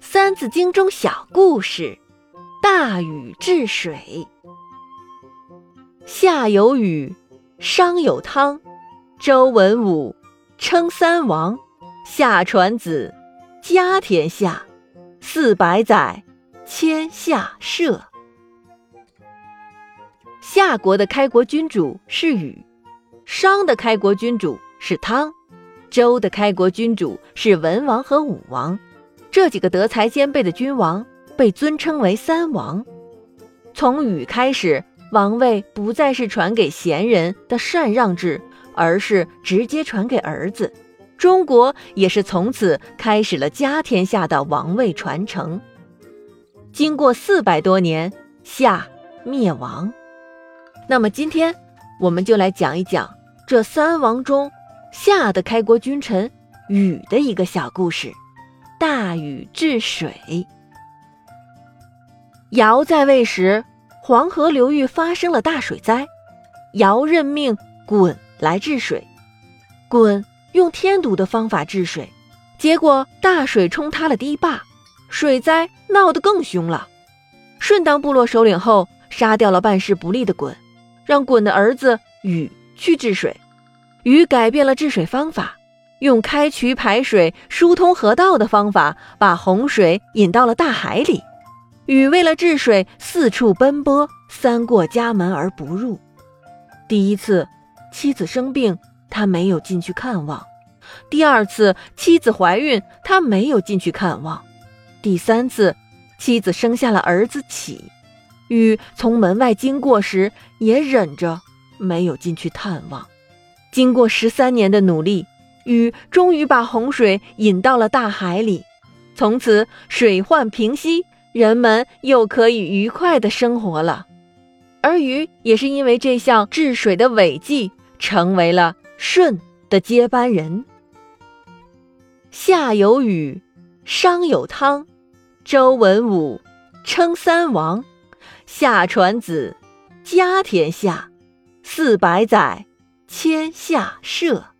三字经中小故事大禹治水。夏有禹商有汤。周文武称三王。夏传子家天下。四百载迁夏社。夏国的开国君主是禹商的开国君主是汤。周的开国君主是文王和武王。这几个德才兼备的君王被尊称为三王。从禹开始，王位不再是传给贤人的禅让制，而是直接传给儿子。中国也是从此开始了家天下的王位传承。经过四百多年，夏灭亡。那么今天，我们就来讲一讲这三王中夏的开国君臣禹的一个小故事：大禹治水。尧在位时，黄河流域发生了大水灾，尧任命鲧来治水。鲧用添堵的方法治水，结果大水冲塌了堤坝，水灾闹得更凶了。舜当部落首领后，杀掉了办事不力的鲧。让鲧的儿子禹去治水，禹改变了治水方法，用开渠排水、疏通河道的方法，把洪水引到了大海里。禹为了治水，四处奔波，三过家门而不入。第一次，妻子生病，他没有进去看望；第二次，妻子怀孕，他没有进去看望；第三次，妻子生下了儿子启。禹从门外经过时，也忍着没有进去探望。经过十三年的努力，禹终于把洪水引到了大海里。从此，水患平息，人们又可以愉快的生活了。而禹也是因为这项治水的伟绩，成为了舜的接班人。夏有禹，商有汤，周文武称三王。夏传子，家天下，四百载，千夏社。